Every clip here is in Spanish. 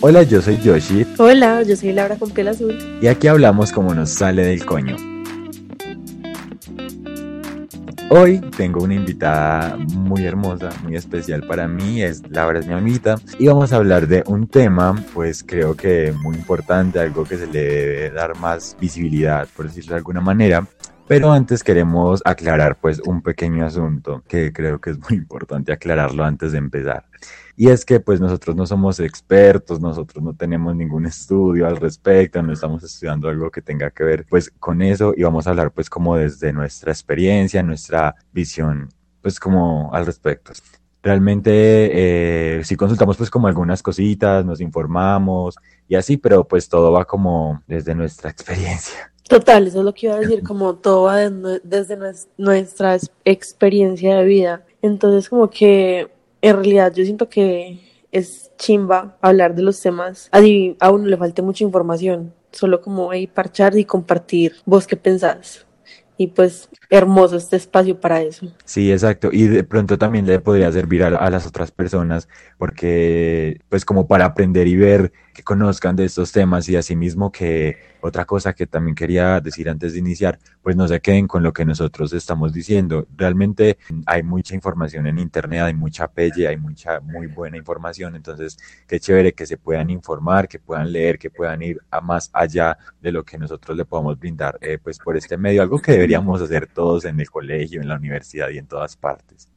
Hola, yo soy Yoshi. Hola, yo soy Laura con piel azul. Y aquí hablamos como nos sale del coño. Hoy tengo una invitada muy hermosa, muy especial para mí, es Laura, es mi amita, y vamos a hablar de un tema, pues creo que muy importante, algo que se le debe dar más visibilidad, por decirlo de alguna manera, pero antes queremos aclarar pues un pequeño asunto que creo que es muy importante aclararlo antes de empezar. Y es que pues nosotros no somos expertos, nosotros no tenemos ningún estudio al respecto, no estamos estudiando algo que tenga que ver pues con eso y vamos a hablar pues como desde nuestra experiencia, nuestra visión pues como al respecto. Realmente eh, sí consultamos pues como algunas cositas, nos informamos y así, pero pues todo va como desde nuestra experiencia. Total, eso es lo que iba a decir, como todo va desde nuestra experiencia de vida. Entonces como que en realidad yo siento que es chimba hablar de los temas, así a uno le falte mucha información, solo como ahí parchar y compartir vos qué pensás. Y pues hermoso este espacio para eso. Sí, exacto. Y de pronto también le podría servir a, a las otras personas, porque pues como para aprender y ver que conozcan de estos temas y asimismo que otra cosa que también quería decir antes de iniciar, pues no se queden con lo que nosotros estamos diciendo. Realmente hay mucha información en internet, hay mucha pelle, hay mucha muy buena información, entonces qué chévere que se puedan informar, que puedan leer, que puedan ir a más allá de lo que nosotros le podamos brindar eh, pues por este medio, algo que deberíamos hacer todos en el colegio, en la universidad y en todas partes.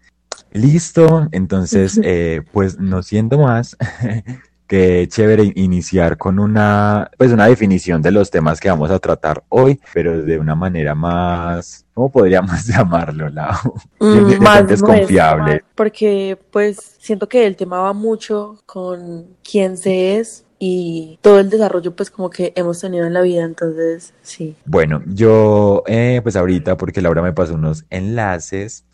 Listo, entonces, eh, pues no siendo más, Qué chévere iniciar con una, pues una definición de los temas que vamos a tratar hoy, pero de una manera más, ¿cómo podríamos llamarlo, Lau? Mm, más confiable. Porque pues siento que el tema va mucho con quién se es y todo el desarrollo pues como que hemos tenido en la vida, entonces sí. Bueno, yo eh, pues ahorita porque Laura me pasó unos enlaces,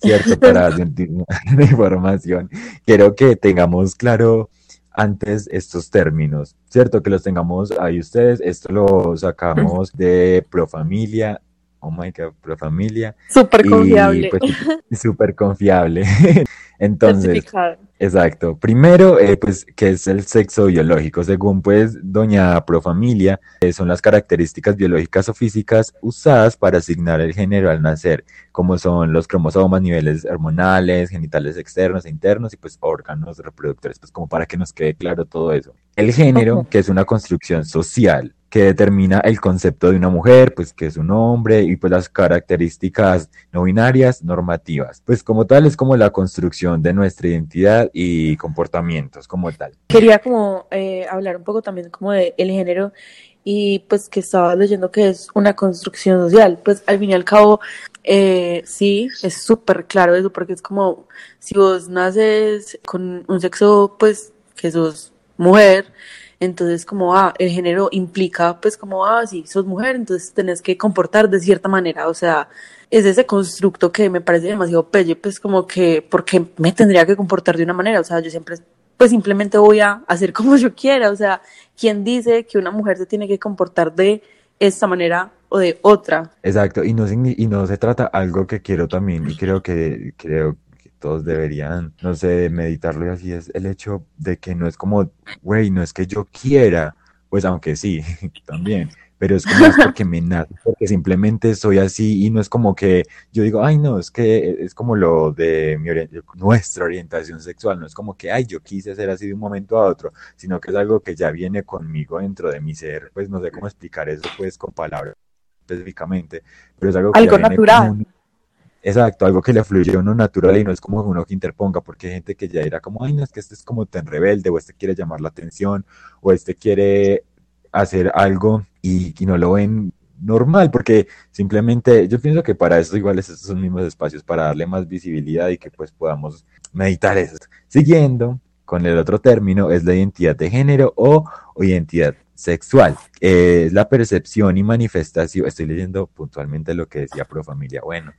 ¿cierto? Para sentir información. Quiero que tengamos claro antes estos términos, ¿cierto? Que los tengamos ahí ustedes. Esto lo sacamos de Profamilia. Oh my God, Profamilia. Súper confiable. Pues, súper confiable. Entonces, exacto. Primero, eh, pues, ¿qué es el sexo biológico? Según, pues, doña Profamilia, eh, son las características biológicas o físicas usadas para asignar el género al nacer, como son los cromosomas, niveles hormonales, genitales externos e internos y, pues, órganos reproductores, pues, como para que nos quede claro todo eso. El género, que es una construcción social, que determina el concepto de una mujer, pues que es un hombre, y pues las características no binarias normativas. Pues como tal es como la construcción de nuestra identidad y comportamientos como tal. Quería como eh, hablar un poco también como de el género y pues que estaba leyendo que es una construcción social. Pues al fin y al cabo, eh, sí, es súper claro eso, porque es como si vos naces con un sexo, pues que sos mujer, entonces, como, ah, el género implica, pues, como, ah, si sos mujer, entonces tenés que comportar de cierta manera. O sea, es ese constructo que me parece demasiado pelle, pues, como que, porque me tendría que comportar de una manera? O sea, yo siempre, pues, simplemente voy a hacer como yo quiera. O sea, ¿quién dice que una mujer se tiene que comportar de esta manera o de otra? Exacto, y no, y no se trata algo que quiero también, y creo que, creo todos deberían, no sé, meditarlo y así es el hecho de que no es como, güey, no es que yo quiera, pues aunque sí, también, pero es como porque me nace, porque simplemente soy así y no es como que yo digo, ay, no, es que es como lo de mi nuestra orientación sexual, no es como que, ay, yo quise ser así de un momento a otro, sino que es algo que ya viene conmigo dentro de mi ser, pues no sé cómo explicar eso pues con palabras específicamente, pero es algo, que algo natural. Exacto, algo que le fluye a uno natural y no es como uno que interponga, porque hay gente que ya era como, ay, no, es que este es como tan rebelde, o este quiere llamar la atención, o este quiere hacer algo y, no lo ven normal, porque simplemente yo pienso que para eso igual estos son mismos espacios, para darle más visibilidad y que pues podamos meditar eso. Siguiendo con el otro término, es la identidad de género o, identidad sexual. Es la percepción y manifestación, estoy leyendo puntualmente lo que decía Pro Familia, bueno,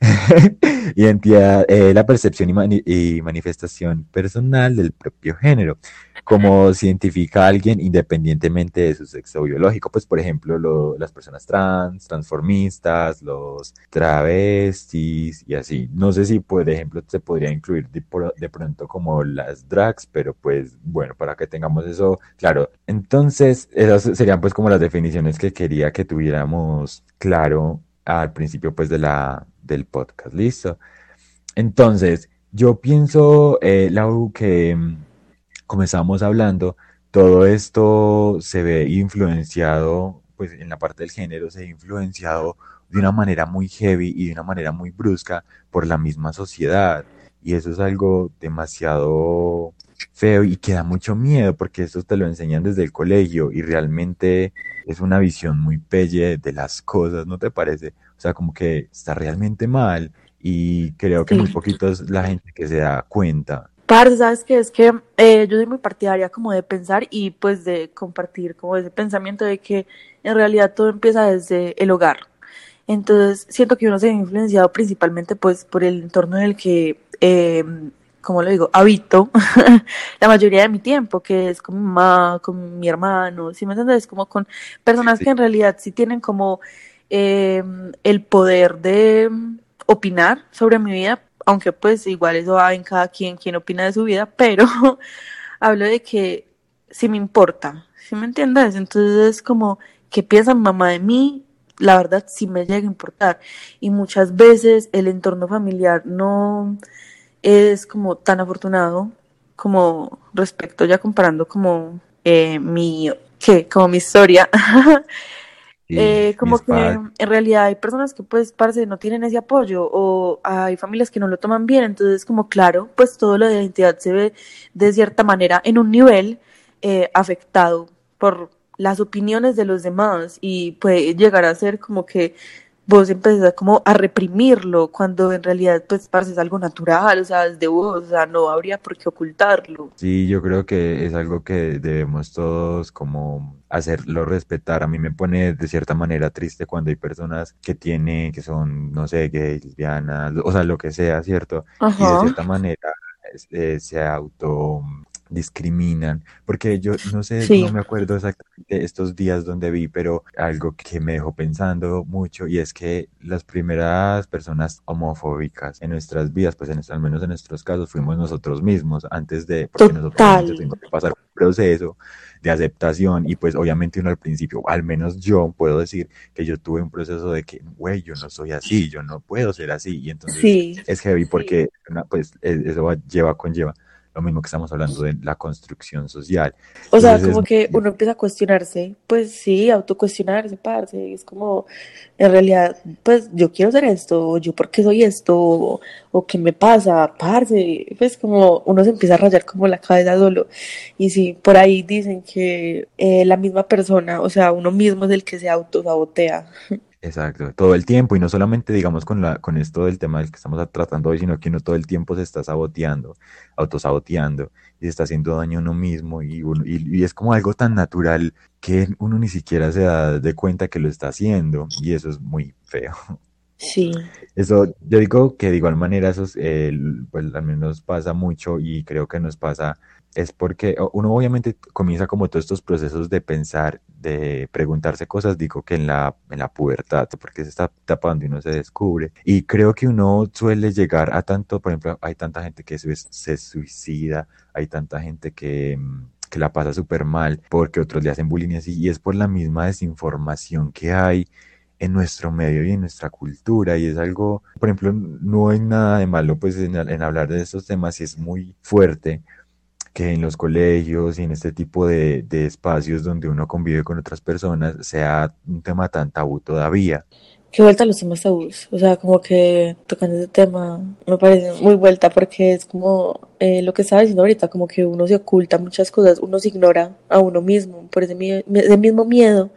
Identidad, eh, la percepción y, manifestación personal del propio género. Como se identifica a alguien independientemente de su sexo biológico. Pues, por ejemplo, las personas trans, transformistas, los travestis y así. No sé si, por ejemplo, se podría incluir de, de pronto como las drags, pero pues, bueno, para que tengamos eso claro. Entonces, esas serían pues como las definiciones que quería que tuviéramos claro al principio pues de la, del podcast, ¿listo? Entonces, yo pienso, eh, Lau, que mm, como estábamos hablando, todo esto se ve influenciado, pues en la parte del género se ve influenciado de una manera muy heavy y de una manera muy brusca por la misma sociedad. Y eso es algo demasiado feo y que da mucho miedo porque eso te lo enseñan desde el colegio y realmente es una visión muy pelle de las cosas, ¿no te parece? O sea, como que está realmente mal y creo que muy poquito es la gente que se da cuenta. Parce, ¿sabes qué? Es que eh, yo soy muy partidaria como de pensar y pues de compartir como ese pensamiento de que en realidad todo empieza desde el hogar. Entonces siento que uno se ha influenciado principalmente pues por el entorno en el que eh, como lo digo, habito la mayoría de mi tiempo, que es con mi mamá, con mi hermano, si me entiendes? Como con personas que en realidad sí tienen como eh, el poder de opinar sobre mi vida, aunque pues igual eso va en cada quien, quien opina de su vida, pero hablo de que sí me importa, si me entiendes? Entonces como, ¿qué piensa mamá de mí? La verdad sí me llega a importar. Y muchas veces el entorno familiar no es como tan afortunado como respecto ya comparando como eh, mi que como mi historia. Eh, como que en realidad hay personas que pues parece no tienen ese apoyo o hay familias que no lo toman bien. Entonces como claro pues todo lo de identidad se ve de cierta manera en un nivel eh, afectado por las opiniones de los demás y puede llegar a ser como que vos empezás como a reprimirlo cuando en realidad pues parece algo natural, o sea, es de vos, o sea, no habría por qué ocultarlo. Sí, yo creo que es algo que debemos todos como hacerlo respetar. A mí me pone de cierta manera triste cuando hay personas que tienen, que son, no sé, gays, lesbianas, o sea, lo que sea, ¿cierto? Y de cierta manera eh, se auto discriminan, porque yo no sé, no me acuerdo exactamente estos días donde vi, pero algo que me dejó pensando mucho y es que las primeras personas homofóbicas en nuestras vidas, pues en, al menos en nuestros casos, fuimos nosotros mismos antes de, porque nosotros tuvimos que pasar un proceso de aceptación y pues obviamente uno al principio, al menos yo puedo decir que yo tuve un proceso de que, güey, yo no soy así, yo no puedo ser así y entonces es heavy porque pues e, eso lleva conlleva lo mismo que estamos hablando de la construcción social. O sea, como que uno empieza a cuestionarse, pues sí, autocuestionarse, parce, es como, en realidad, pues yo quiero ser esto, o yo por qué soy esto, o, qué me pasa, parce, pues como uno se empieza a rayar como la cabeza solo, y si por ahí dicen que eh, la misma persona, o sea, uno mismo es el que se autosabotea. Exacto, todo el tiempo y no solamente digamos con la con esto del tema del que estamos tratando hoy, sino que uno todo el tiempo se está saboteando, autosaboteando y se está haciendo daño a uno mismo y, y, es como algo tan natural que uno ni siquiera se da de cuenta que lo está haciendo y eso es muy feo. Sí. Eso, yo digo que de igual manera eso eh, pues al menos pasa mucho y creo que nos pasa es porque uno obviamente comienza como todos estos procesos de pensar, de preguntarse cosas, digo que en la, en la pubertad, porque es esta etapa donde uno se descubre. Y creo que uno suele llegar a tanto, por ejemplo, hay tanta gente que se, se suicida, hay tanta gente que, mm, que la pasa súper mal porque otros le hacen bullying así, y es por la misma desinformación que hay en nuestro medio y en nuestra cultura y es algo, por ejemplo, no hay nada de malo pues en, en hablar de estos temas y es muy fuerte que en los colegios y en este tipo de, espacios donde uno convive con otras personas sea un tema tan tabú todavía. Qué vuelta a los temas tabús, o sea, como que tocando ese tema me parece muy vuelta porque es como eh, lo que estaba diciendo ahorita, como que uno se oculta muchas cosas, uno se ignora a uno mismo por ese, ese mismo miedo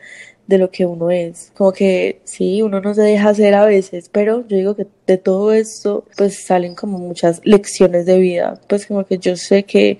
de lo que uno es. Como que sí, uno no se deja hacer a veces, pero yo digo que de todo esto pues salen como muchas lecciones de vida. Pues como que yo sé que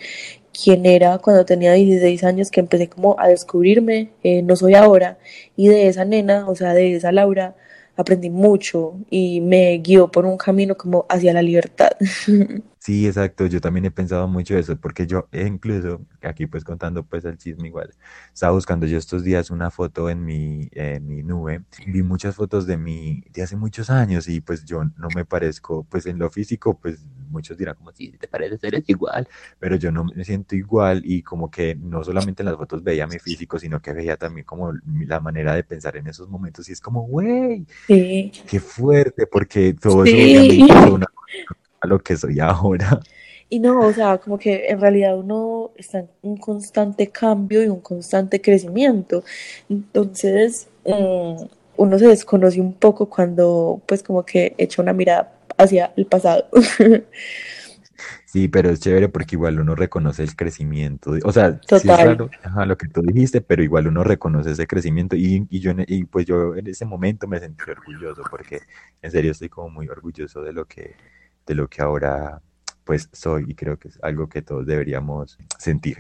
quién era cuando tenía 16 años que empecé como a descubrirme, eh, no soy ahora, y de esa nena, o sea, de esa Laura, aprendí mucho y me guió por un camino como hacia la libertad. Sí, exacto, yo también he pensado mucho eso, porque yo incluso, aquí pues contando pues el chisme igual, estaba buscando yo estos días una foto en mi, en mi nube, vi muchas fotos de mí de hace muchos años y pues yo no me parezco, pues en lo físico, pues muchos dirán como, sí, te pareces, eres igual, pero yo no me siento igual y como que no solamente en las fotos veía mi físico, sino que veía también como la manera de pensar en esos momentos y es como, güey, qué fuerte, porque todo eso obviamente es una a lo que soy ahora. Y no, o sea, como que en realidad uno está en un constante cambio y un constante crecimiento. Entonces, mm, uno se desconoce un poco cuando, pues, como que echa una mirada hacia el pasado. Sí, pero es chévere porque igual uno reconoce el crecimiento. O sea, sí es raro lo que tú dijiste, pero igual uno reconoce ese crecimiento. Y, y, yo, y pues yo en ese momento me sentí orgulloso porque en serio estoy como muy orgulloso de lo que, de lo que ahora pues soy y creo que es algo que todos deberíamos sentir.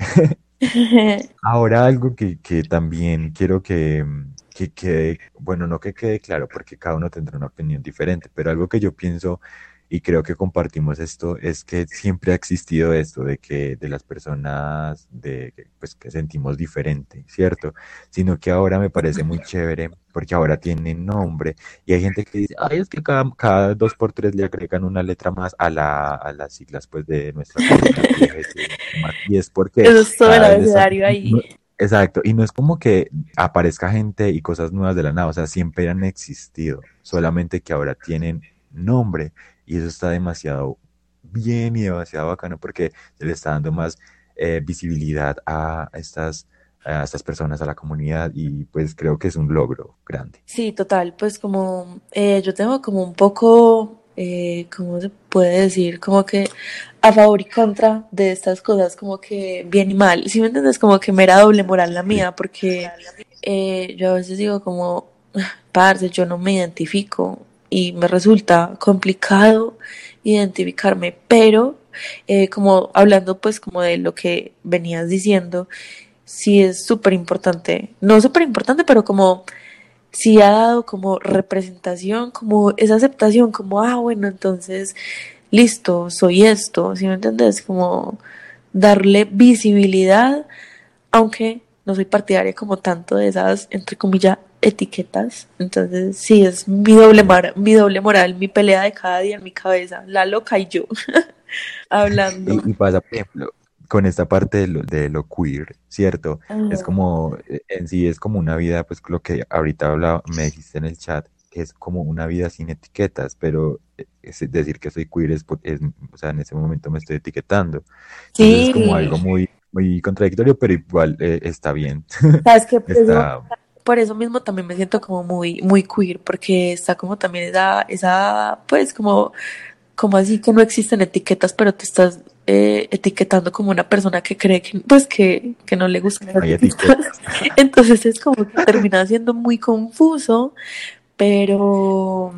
ahora algo que, que también quiero que, que quede, bueno, no que quede claro porque cada uno tendrá una opinión diferente, pero algo que yo pienso y creo que compartimos esto, es que siempre ha existido esto de que de las personas de pues que sentimos diferente, ¿cierto? Sino que ahora me parece muy chévere porque ahora tienen nombre y hay gente que dice, ay, es que cada, cada dos por tres le agregan una letra más a, la, a las siglas pues de nuestra y es porque... Eso es todo el abecedario ahí. Exacto, y no es como que aparezca gente y cosas nuevas de la nada, o sea, siempre han existido, solamente que ahora tienen nombre y eso está demasiado bien y demasiado bacano porque se le está dando más eh, visibilidad a estas, a estas personas, a la comunidad y pues creo que es un logro grande. Sí, total, pues como eh, yo tengo como un poco, eh, ¿cómo se puede decir? Como que a favor y contra de estas cosas, como que bien y mal. Si me entiendes, como que me era doble moral la mía porque eh, yo a veces digo como, ah, parce, yo no me identifico y me resulta complicado identificarme, pero eh, como hablando pues como de lo que venías diciendo, sí es súper importante, no súper importante, pero como sí ha dado como representación, como esa aceptación, como, ah, bueno, entonces, listo, soy esto, ¿sí me entiendes? Como darle visibilidad, aunque no soy partidaria como tanto de esas, entre comillas, etiquetas. Entonces, sí, es mi doble, mi doble moral, mi pelea de cada día en mi cabeza, la loca y yo, hablando. Y, pasa, por ejemplo, con esta parte de lo, de lo queer, ¿cierto? Es como, en sí, es como una vida, pues lo que ahorita hablaba, me dijiste en el chat, que es como una vida sin etiquetas, pero eh, es decir que soy queer es, es o sea, en ese momento me estoy etiquetando. Sí. es como algo muy, muy contradictorio, pero igual eh, está bien. ¿Sabes qué? está por eso mismo también me siento como muy, muy queer, porque está como también esa, esa, pues como, como así que no existen etiquetas, pero te estás eh, etiquetando como una persona que cree que, pues que, que no le etiquetas. Entonces es como que termina siendo muy confuso, pero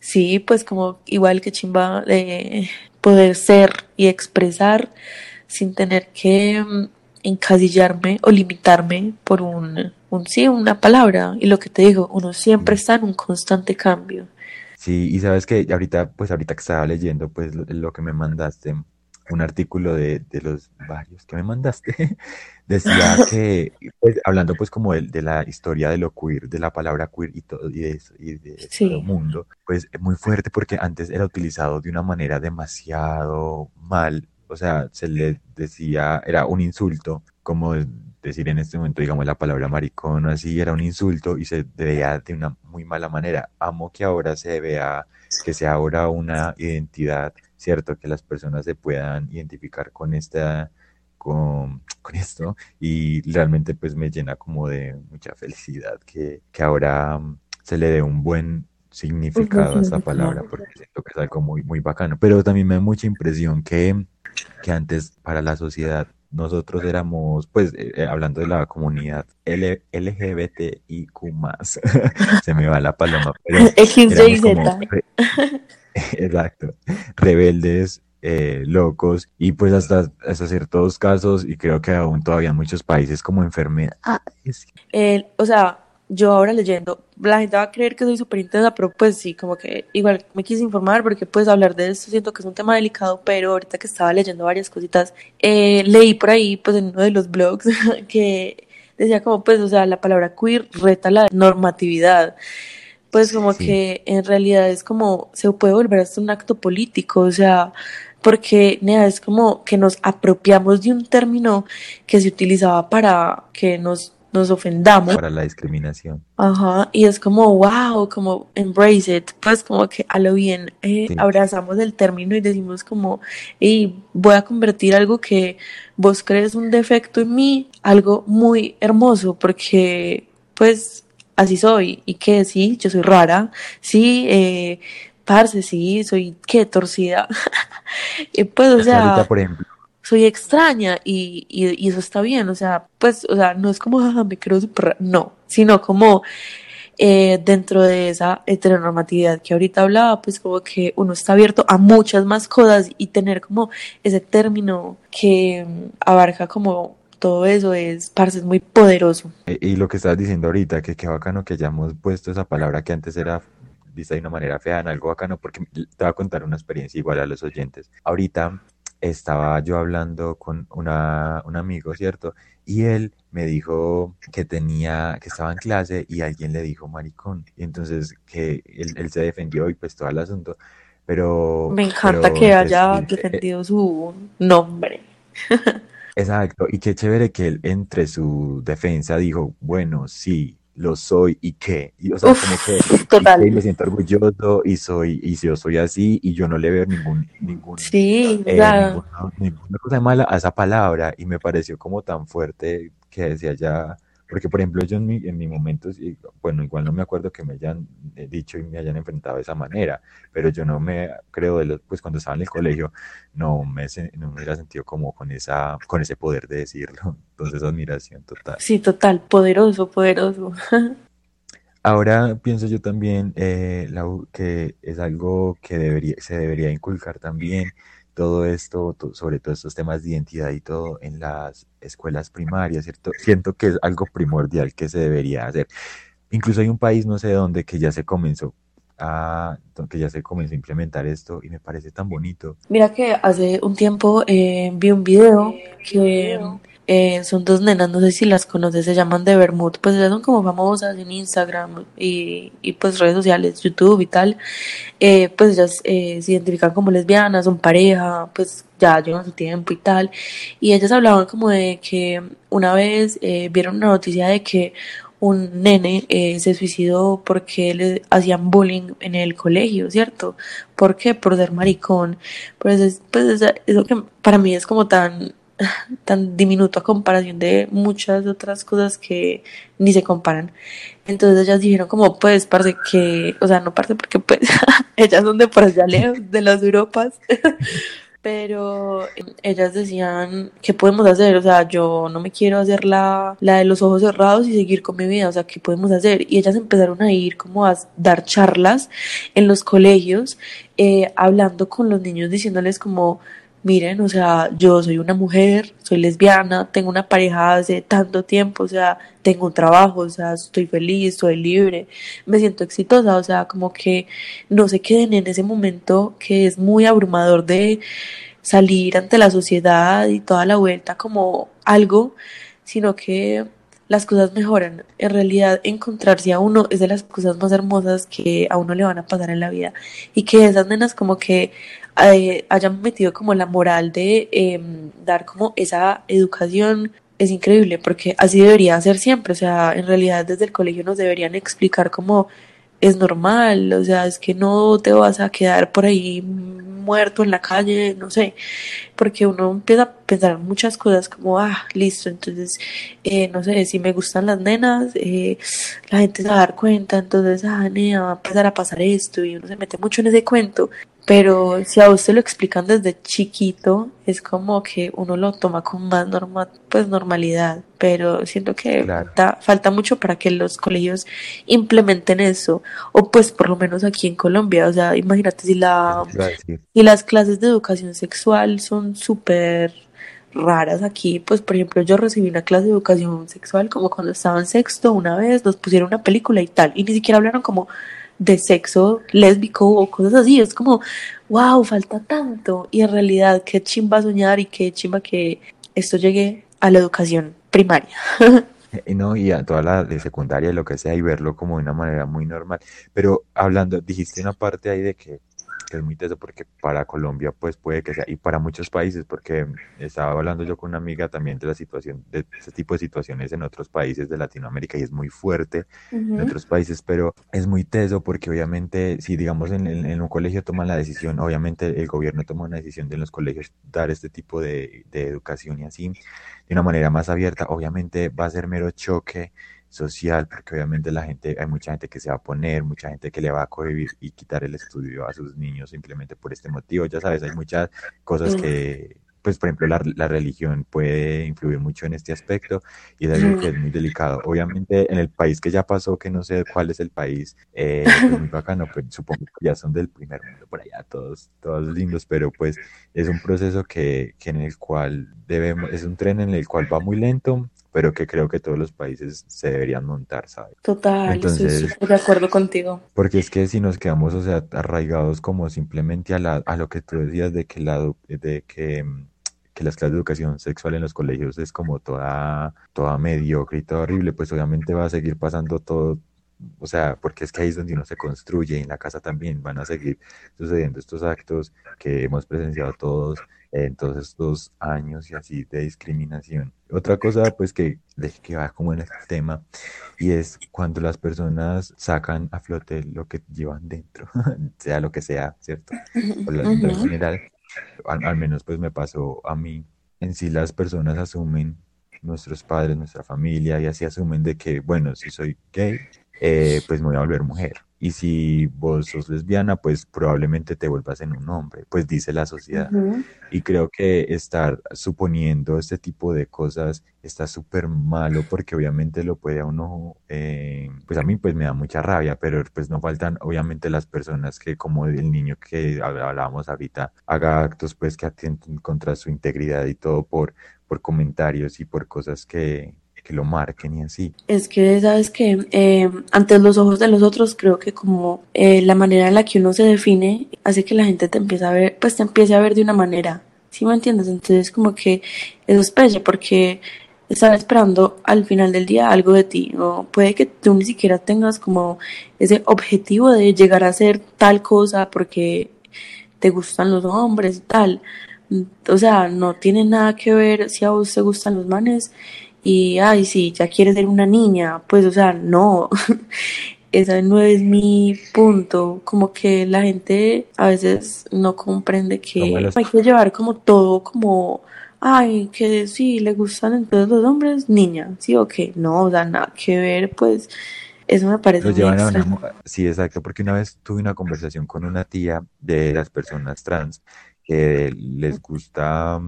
sí, pues como igual que chimba de poder ser y expresar sin tener que mm, encasillarme o limitarme por un un sí, una palabra. Y lo que te digo, uno siempre está en un constante cambio. Sí, y sabes que ahorita, pues ahorita que estaba leyendo, pues lo, que me mandaste, un artículo de, de, los varios que me mandaste, decía que, pues, hablando pues como de, de, la historia de lo queer, de la palabra queer y todo, y de, eso, y de todo el mundo, pues es muy fuerte porque antes era utilizado de una manera demasiado mal, o sea, se le decía, era un insulto, como decir en este momento, digamos, la palabra maricón o así, era un insulto y se veía de una muy mala manera. Amo que ahora se vea, que sea ahora una identidad, ¿cierto? Que las personas se puedan identificar con esta, con, con esto y realmente pues me llena como de mucha felicidad que, que ahora mm, se le dé un buen significado a esta palabra porque siento que es algo muy, muy bacano. Pero también me da mucha impresión que, que antes para la sociedad nosotros éramos, pues, eh, eh, hablando de la comunidad L LGBTIQ se me va la paloma, pero exacto, rebeldes, eh, locos, y pues hasta, hasta ciertos casos, y creo que aún todavía en muchos países como enfermedad. o sea, yo ahora leyendo, la gente va a creer que soy súper intensa, pero pues sí, como que igual me quise informar porque pues hablar de esto siento que es un tema delicado, pero ahorita que estaba leyendo varias cositas, eh, leí por ahí pues en uno de los blogs que decía como pues, o sea, la palabra queer reta la normatividad. Pues como que en realidad es como se puede volver hasta un acto político, o sea, porque nea, es como que nos apropiamos de un término que se utilizaba para que nos nos ofendamos. Para la discriminación. Ajá, y es como, wow, como embrace it, pues como que a lo bien eh, abrazamos el término y decimos como, y voy a convertir algo que vos crees un defecto en mí, algo muy hermoso, porque pues así soy, y que sí, yo soy rara, sí, eh, parce, sí, soy que torcida, y pues o sea... por ejemplo soy extraña y, y, eso está bien, o sea, pues, o sea, no es como, me creo super, no, sino como eh, dentro de esa heteronormatividad que ahorita hablaba, pues como que uno está abierto a muchas más cosas y tener como ese término que abarca como todo eso es, parce, es muy poderoso. Y, lo que estás diciendo ahorita, que qué bacano que hayamos puesto esa palabra que antes era vista de una manera fea en algo bacano, porque te voy a contar una experiencia igual a los oyentes. Ahorita estaba yo hablando con una, un amigo, ¿cierto? Y él me dijo que tenía, que estaba en clase y alguien le dijo maricón. Y entonces que él, se defendió y pues todo el asunto. Pero... Me encanta que haya eh, defendido su nombre. Exacto, y qué chévere que él entre su defensa dijo, bueno, sí, lo soy y qué. Y, o sea, como que total. Y, me siento orgulloso y soy, y si yo soy así y yo no le veo ningún, ningún, sí, eh, ninguna, cosa mala a esa palabra y me pareció como tan fuerte que decía ya, porque por ejemplo yo en mi, en mi momento, bueno, igual no me acuerdo que me hayan eh, dicho y me hayan enfrentado de esa manera, pero yo no me creo de los, pues cuando estaba en el colegio, no me, no me hubiera sentido como con esa, con ese poder de decirlo. Entonces admiración total. Sí, total, poderoso, poderoso. Ahora pienso yo también eh, que es algo que debería, se debería inculcar también todo esto, sobre todo estos temas de identidad y todo en las escuelas primarias, ¿cierto? Siento que es algo primordial que se debería hacer. Incluso hay un país, no sé dónde, que ya se comenzó a, que ya se comenzó a implementar esto y me parece tan bonito. Mira que hace un tiempo eh, vi un video que eh, son dos nenas, no sé si las conoces, se llaman de Bermud, pues ellas son como famosas en Instagram y, y pues redes sociales, YouTube y tal, eh, pues ellas eh, se identifican como lesbianas, son pareja, pues ya llevan su tiempo y tal, y ellas hablaban como de que una vez vieron una noticia de que un nene se suicidó porque le hacían bullying en el colegio, ¿cierto? ¿Por qué? Por ser maricón. Pues, pues eso que para mí es como tan tan diminuto a comparación de muchas otras cosas que ni se comparan. Entonces ellas dijeron como, pues, parce que, o sea, no parce porque pues ellas son de por allá lejos, de las Europas, pero ellas decían, ¿qué podemos hacer? O sea, yo no me quiero hacer la, la de los ojos cerrados y seguir con mi vida, o sea, ¿qué podemos hacer? Y ellas empezaron a ir como a dar charlas en los colegios, eh, hablando con los niños, diciéndoles como, miren, o sea, yo soy una mujer, soy lesbiana, tengo una pareja hace tanto tiempo, o sea, tengo un trabajo, o sea, estoy feliz, soy libre, me siento exitosa, o sea, como que no se queden en ese momento que es muy abrumador de salir ante la sociedad y toda la vuelta como algo, sino que las cosas mejoran. En realidad, encontrarse a uno es de las cosas más hermosas que a uno le van a pasar en la vida. Y que esas nenas como que eh, hayan metido como la moral de em, dar como esa educación es increíble porque así debería ser siempre, o sea, en realidad desde el colegio nos deberían explicar cómo es normal, o sea, es que no te vas a quedar por ahí muerto en la calle, no sé, porque uno empieza a pensar muchas cosas como, ah, listo, entonces, eh, no sé, si me gustan las nenas, eh, la gente se va a dar cuenta, entonces, ah, nena, va a empezar a pasar esto, y uno se mete mucho en ese cuento, pero si a usted lo explican desde chiquito, es como que uno lo toma con más norma, pues normalidad. Pero siento que falta, mucho para que los colegios implementen eso. O pues por lo menos aquí en Colombia. O sea, imagínate si la y las clases de educación sexual son súper raras aquí, pues por ejemplo yo recibí una clase de educación sexual como cuando estaba en sexto una vez, nos pusieron una película y tal, y ni siquiera hablaron como de sexo lésbico o cosas así, es como, wow, falta tanto, y en realidad qué chimba soñar y qué chimba que esto llegue a la educación primaria. Y no, y a toda la de secundaria y lo que sea, y verlo como de una manera muy normal. Pero hablando, dijiste una parte ahí de que es muy teso porque para Colombia pues puede que sea, y para muchos países, porque estaba hablando yo con una amiga también de la situación, de ese tipo de situaciones en otros países de Latinoamérica y es muy fuerte en otros países, pero es muy teso porque obviamente si digamos en, en, un colegio toman la decisión, obviamente el gobierno toma una decisión de en los colegios dar este tipo de, de educación y así, de una manera más abierta, obviamente va a ser mero choque social, porque obviamente la gente, hay mucha gente que se va a poner, mucha gente que le va a cohibir y quitar el estudio a sus niños simplemente por este motivo. Ya sabes, hay muchas cosas que, pues por ejemplo, la, la, religión puede influir mucho en este aspecto y es algo que es muy delicado. Obviamente en el país que ya pasó, que no sé cuál es el país, eh, pues muy bacano, pues supongo que ya son del primer mundo por allá, todos, todos lindos, pero pues es un proceso que, que en el cual debemos, es un tren en el cual va muy lento, pero que creo que todos los países se deberían montar, ¿sabes? Total, Entonces, estoy de acuerdo contigo. Porque es que si nos quedamos, o sea, arraigados como simplemente a, la, a lo que tú decías de que, la, de que que las clases de educación sexual en los colegios es como toda, toda mediocre y todo horrible, pues obviamente va a seguir pasando todo, o sea, porque es que ahí es donde uno se construye y en la casa también van a seguir sucediendo estos actos que hemos presenciado todos en todos estos años y así de discriminación. Otra cosa, pues que, que va como en el tema, y es cuando las personas sacan a flote lo que llevan dentro, sea lo que sea, ¿cierto? Por en general, al, menos pues me pasó a mí, en sí las personas asumen, nuestros padres, nuestra familia, y así asumen de que, bueno, si soy gay, eh, pues me voy a volver mujer y si vos sos lesbiana, pues probablemente te vuelvas en un hombre, pues dice la sociedad. Y creo que estar suponiendo este tipo de cosas está súper malo porque obviamente lo puede a uno, eh, pues a mí pues me da mucha rabia, pero pues no faltan obviamente las personas que como el niño que hablábamos ahorita haga actos pues que atenten contra su integridad y todo por, por comentarios y por cosas que, que lo marquen y así. Es que, sabes que eh, ante los ojos de los otros, creo que como eh, la manera en la que uno se define hace que la gente te empiece a ver, pues te empiece a ver de una manera. ¿Sí me entiendes? Entonces, como que eso es pelle porque están esperando al final del día algo de ti. O puede que tú ni siquiera tengas como ese objetivo de llegar a hacer tal cosa porque te gustan los hombres y tal. O sea, no tiene nada que ver si a vos te gustan los manes y, ay, sí, ya quieres ser una niña, pues, o sea, no, ese no es mi punto, como que la gente a veces no comprende que hay que llevar como todo como, ay, que sí, le gustan entonces los hombres, niña, sí o qué, no, o sea, nada que ver, pues, eso me parece muy. Sí, exacto, porque una vez tuve una conversación con una tía de las personas trans que les gusta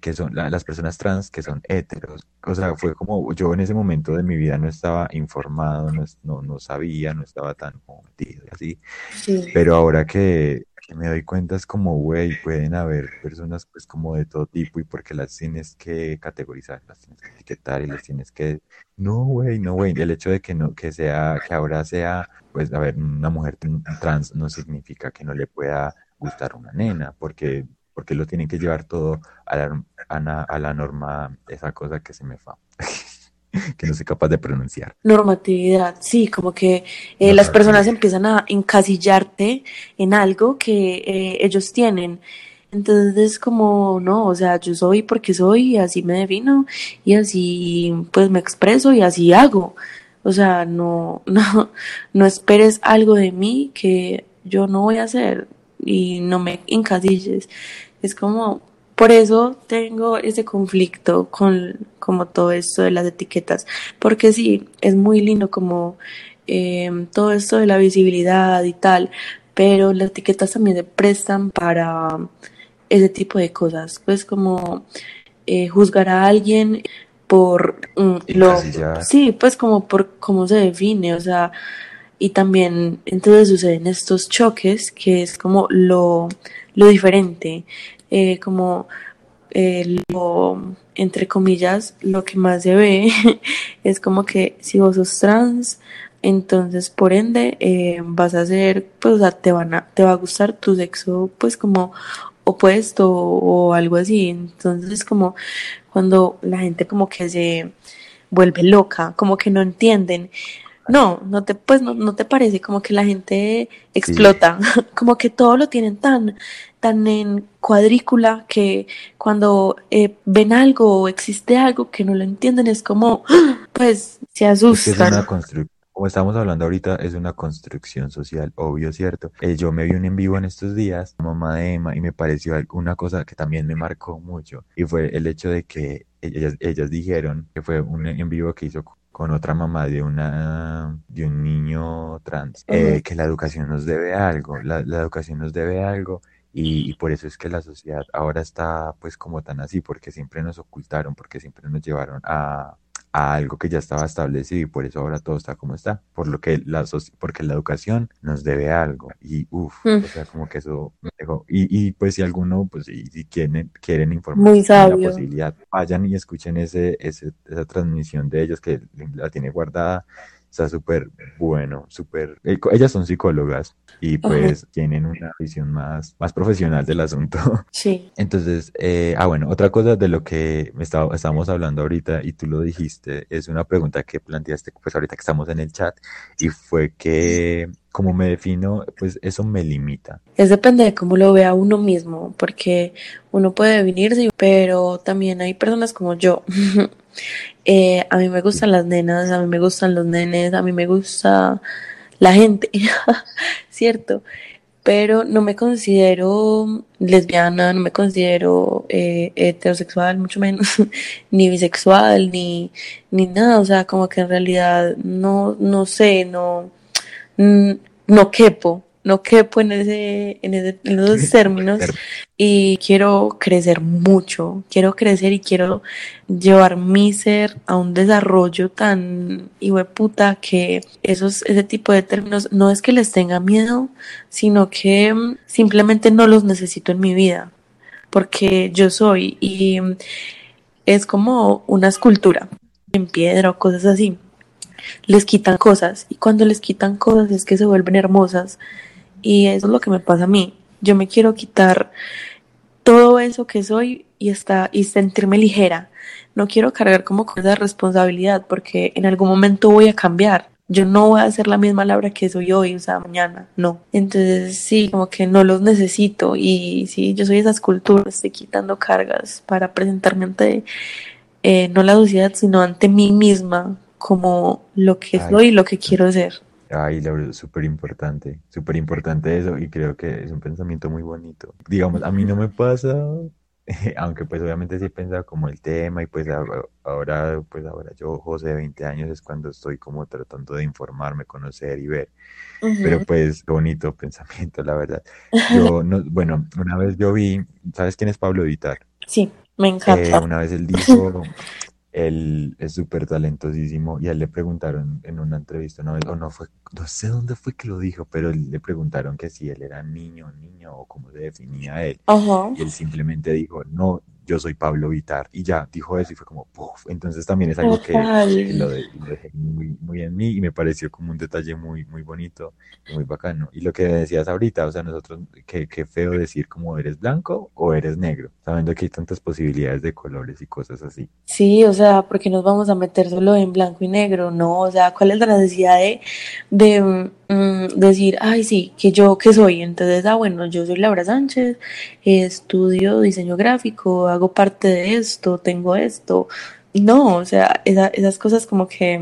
que son las personas trans que son heteros. O sea, fue como yo en ese momento de mi vida no estaba informado, no, no, sabía, no estaba tan metido así. Pero ahora que, me doy cuenta es como, güey, pueden haber personas pues como de todo tipo y porque las tienes que categorizar, las tienes que etiquetar y las tienes que... No, güey, no, güey, el hecho de que no, que sea, que ahora sea, pues, a ver, una mujer trans no significa que no le pueda gustar una nena, porque porque lo tienen que llevar todo a la, a la, norma, esa cosa que se me fa. que no soy capaz de pronunciar. Normatividad, sí, como que eh, las personas empiezan a encasillarte en algo que eh, ellos tienen. Entonces es como, no, o sea, yo soy porque soy y así me defino y así pues me expreso y así hago. O sea, no, no, no esperes algo de mí que yo no voy a hacer y no me encasilles. Es como, por eso tengo ese conflicto con como todo esto de las etiquetas, porque sí, es muy lindo como em, todo esto de la visibilidad y tal, pero las etiquetas también se prestan para ese tipo de cosas, pues como eh, juzgar a alguien por mm, lo sí pues como por cómo se define o sea y también entonces suceden estos choques que es como lo lo diferente, eh, como eh, lo, entre comillas, lo que más se ve es como que si vos sos trans, entonces por ende eh, vas a ser, pues, o te, van a, te va a gustar tu sexo, pues, como opuesto o algo así. Entonces, como cuando la gente como que se vuelve loca, como que no entienden. No, no te, pues no, no te parece como que la gente explota, como que todo lo tienen tan, tan en cuadrícula que cuando eh, ven algo o existe algo que no lo entienden es como, pues se asustan. como estamos hablando ahorita, es una construcción social, obvio, ¿cierto? Eh, yo me vi un en vivo en estos días, mamá de Emma, y me pareció una cosa que también me marcó mucho, y fue el hecho de que ellas, ellas dijeron que fue un en vivo que hizo con otra mamá de una de un niño trans, eh, que la educación nos debe algo, la, la educación nos debe algo y, por eso es que la sociedad ahora está pues como tan así, porque siempre nos ocultaron, porque siempre nos llevaron a, a algo que ya estaba establecido y por eso ahora todo está como está, por lo que la porque la educación nos debe algo y uff, o mm. sea, como que eso me dejó. Y, y pues si alguno, pues si, si quieren, quieren informar la posibilidad, vayan y escuchen ese, ese, esa transmisión de ellos que la tiene guardada está súper bueno, súper... Eh, ellas son psicólogas y pues tienen una visión más, más profesional del asunto. Sí. Entonces, eh, ah, bueno, otra cosa de lo que está, estábamos hablando ahorita y tú lo dijiste, es una pregunta que planteaste pues ahorita que estamos en el chat y fue que como me defino, pues eso me limita. Es depende de cómo lo vea uno mismo, porque uno puede venirse, pero también hay personas como yo Eh, a mí me gustan las nenas, a mí me gustan los nenes, a mí me gusta la gente, ¿cierto? Pero no me considero lesbiana, no me considero eh, heterosexual, mucho menos, ni bisexual, ni, ni nada. O sea, como que en realidad no, no sé, no, no quepo no quepo en, ese, en, ese, en esos términos y quiero crecer mucho, quiero crecer y quiero llevar mi ser a un desarrollo tan puta que esos, ese tipo de términos no es que les tenga miedo, sino que simplemente no los necesito en mi vida, porque yo soy y es como una escultura en piedra o cosas así. Les quitan cosas y cuando les quitan cosas es que se vuelven hermosas y eso es lo que me pasa a mí. Yo me quiero quitar todo eso que soy y, está, y sentirme ligera. No quiero cargar como con esa responsabilidad porque en algún momento voy a cambiar. Yo no voy a ser la misma Laura que soy hoy, o sea, mañana, no. Entonces, sí, como que no los necesito. Y sí, yo soy esa escultura, estoy quitando cargas para presentarme ante, eh, no la sociedad, sino ante mí misma, como lo que soy y lo que quiero ser. Ay, Laura, súper importante, súper importante eso y creo que es un pensamiento muy bonito. Digamos, a mí no me pasa, aunque pues obviamente sí he pensado como el tema y pues ahora, pues ahora yo, José, de 20 años es cuando estoy como tratando de informarme, conocer y ver. Pero pues bonito pensamiento, la verdad. Yo, no, bueno, una vez yo vi, ¿sabes quién es Pablo Vitar? Sí, me encanta. Eh, una vez él dijo, él es súper talentosísimo y a él le preguntaron en una entrevista no, o no fue, no sé dónde fue que lo dijo, pero le preguntaron que si él era niño, niño o cómo se definía él. Y él simplemente dijo, no, yo soy Pablo Vitar. Y ya dijo eso y fue como, puff. Entonces también es algo que, lo, dejé muy, muy, en mí y me pareció como un detalle muy, muy bonito y muy bacano. Y lo que decías ahorita, o sea, nosotros, qué, qué feo decir como eres blanco o eres negro, sabiendo que hay tantas posibilidades de colores y cosas así. Sí, o sea, porque nos vamos a meter solo en blanco y negro, ¿no? O sea, ¿cuál es la necesidad de, de Mm, decir, ay, sí, que yo, que soy? Entonces, ah, bueno, yo soy Laura Sánchez, estudio diseño gráfico, hago parte de esto, tengo esto. No, o sea, esas cosas como que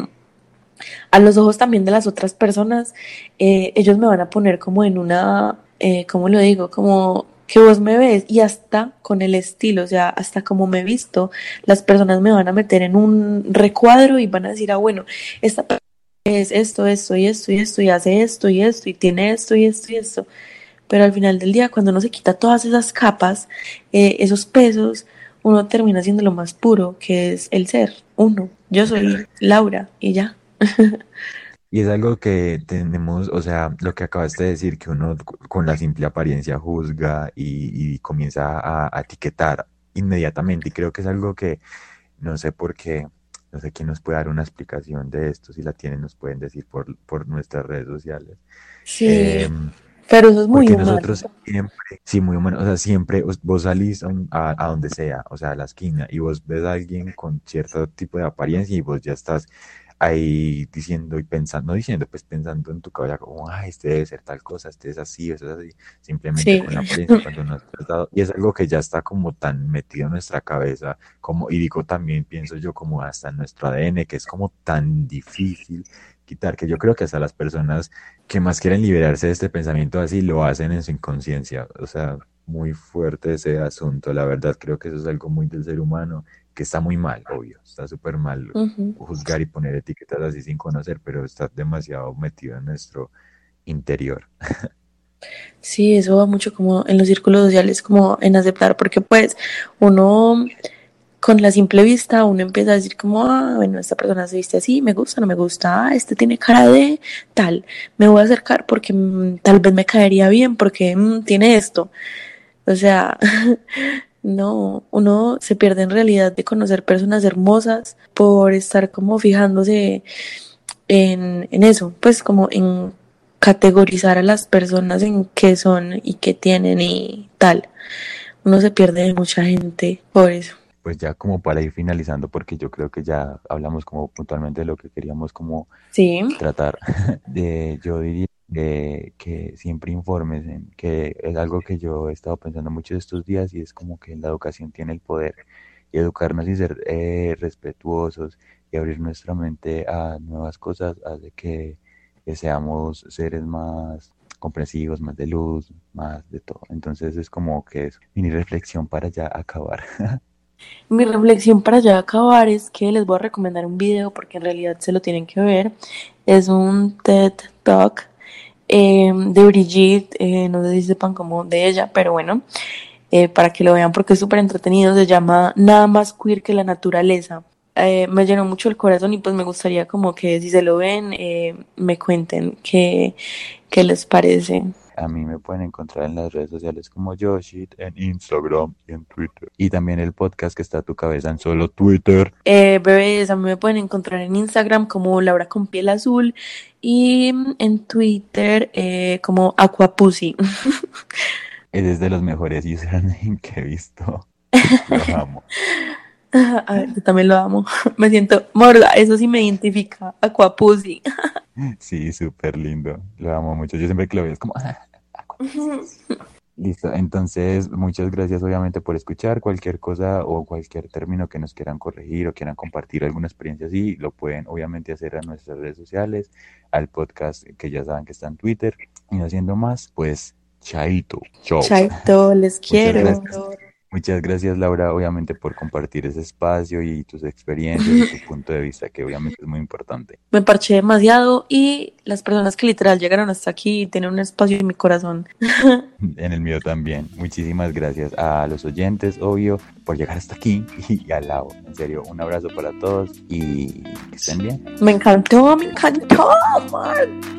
a los ojos también de las otras personas, eh, ellos me van a poner como en una, eh, ¿cómo lo digo? Como que vos me ves y hasta con el estilo, o sea, hasta como me he visto, las personas me van a meter en un recuadro y van a decir, ah, bueno, esta persona es esto, esto y esto y esto y hace esto y esto y tiene esto y esto y esto. Pero al final del día, cuando uno se quita todas esas capas, eh, esos pesos, uno termina siendo lo más puro, que es el ser, uno. Yo soy Laura y ya. Y es algo que tenemos, o sea, lo que acabaste de decir, que uno con la simple apariencia juzga y, comienza a, etiquetar inmediatamente y creo que es algo que no sé por qué, no sé quién nos puede dar una explicación de esto, si la tienen nos pueden decir por, por nuestras redes sociales. Sí. Em, pero eso es muy humano. nosotros siempre, sí, muy humano, o sea, siempre vos salís a, a, donde sea, o sea, a la esquina, y vos ves a alguien con cierto tipo de apariencia y vos ya estás ahí diciendo y pensando, no diciendo, pues pensando en tu cabeza como, ah, este debe ser tal cosa, este es así, este es así, simplemente con la apariencia cuando no has tratado, y es algo que ya está como tan metido en nuestra cabeza, como, y digo también, pienso yo, como hasta en nuestro ADN, que es como tan difícil quitar, que yo creo que hasta las personas que más quieren liberarse de este pensamiento así lo hacen en su inconsciencia, o sea, muy fuerte ese asunto, la verdad creo que eso es algo muy del ser humano que está muy mal, obvio, está súper mal juzgar y poner etiquetas así sin conocer, pero está demasiado metido en nuestro interior. Sí, eso va mucho como en los círculos sociales, como en aceptar, porque pues uno con la simple vista uno empieza a decir como, ah, bueno, esta persona se viste así, me gusta, no me gusta, ah, este tiene cara de tal, me voy a acercar porque mm, tal vez me caería bien porque mm, tiene esto. O sea, No, uno se pierde en realidad de conocer personas hermosas por estar como fijándose en, en eso, pues como en categorizar a las personas en qué son y qué tienen y tal. Uno se pierde de mucha gente por eso. Pues ya como para ir finalizando, porque yo creo que ya hablamos como puntualmente de lo que queríamos como tratar. De, yo diría que siempre informes, que es algo que yo he estado pensando mucho estos días y es como que la educación tiene el poder y educarnos y ser eh, respetuosos y abrir nuestra mente a nuevas cosas hace que, seamos seres más comprensivos, más de luz, más de todo. Entonces es como que es mi reflexión para ya acabar. Mi reflexión para ya acabar es que les voy a recomendar un video porque en realidad se lo tienen que ver. Es un TED Talk eh, de Brigitte, eh, no sé si sepan como de ella, pero bueno, eh, para que lo vean porque es súper entretenido, se llama Nada más queer que la naturaleza. me llenó mucho el corazón y pues me gustaría como que si se lo ven, me cuenten qué, qué les parece. A mí me pueden encontrar en las redes sociales como Yoshit, en Instagram y en Twitter. Y también el podcast que está a tu cabeza en solo Twitter. Eh, bebés, a mí me pueden encontrar en Instagram como Laura con piel azul y en Twitter eh, como Aquapussy. Es de los mejores username que he visto. Lo amo. A ver, yo también lo amo. Me siento morda, eso sí me identifica. Aquapussy. Sí, súper lindo. Lo amo mucho. Yo siempre que lo veo es como, Listo, entonces muchas gracias obviamente por escuchar. Cualquier cosa o cualquier término que nos quieran corregir o quieran compartir alguna experiencia así, lo pueden obviamente hacer a nuestras redes sociales, al podcast que ya saben que está en Twitter. Y haciendo más, pues chaito, Chaito, les quiero. Muchas gracias, Laura, obviamente, por compartir ese espacio y tus experiencias y tu punto de vista, que obviamente es muy importante. Me parché demasiado y las personas que literal llegaron hasta aquí tienen un espacio en mi corazón. en el mío también. Muchísimas gracias a los oyentes, obvio, por llegar hasta aquí y al lado. En serio, un abrazo para todos y que estén bien. Me encantó, me encantó, man.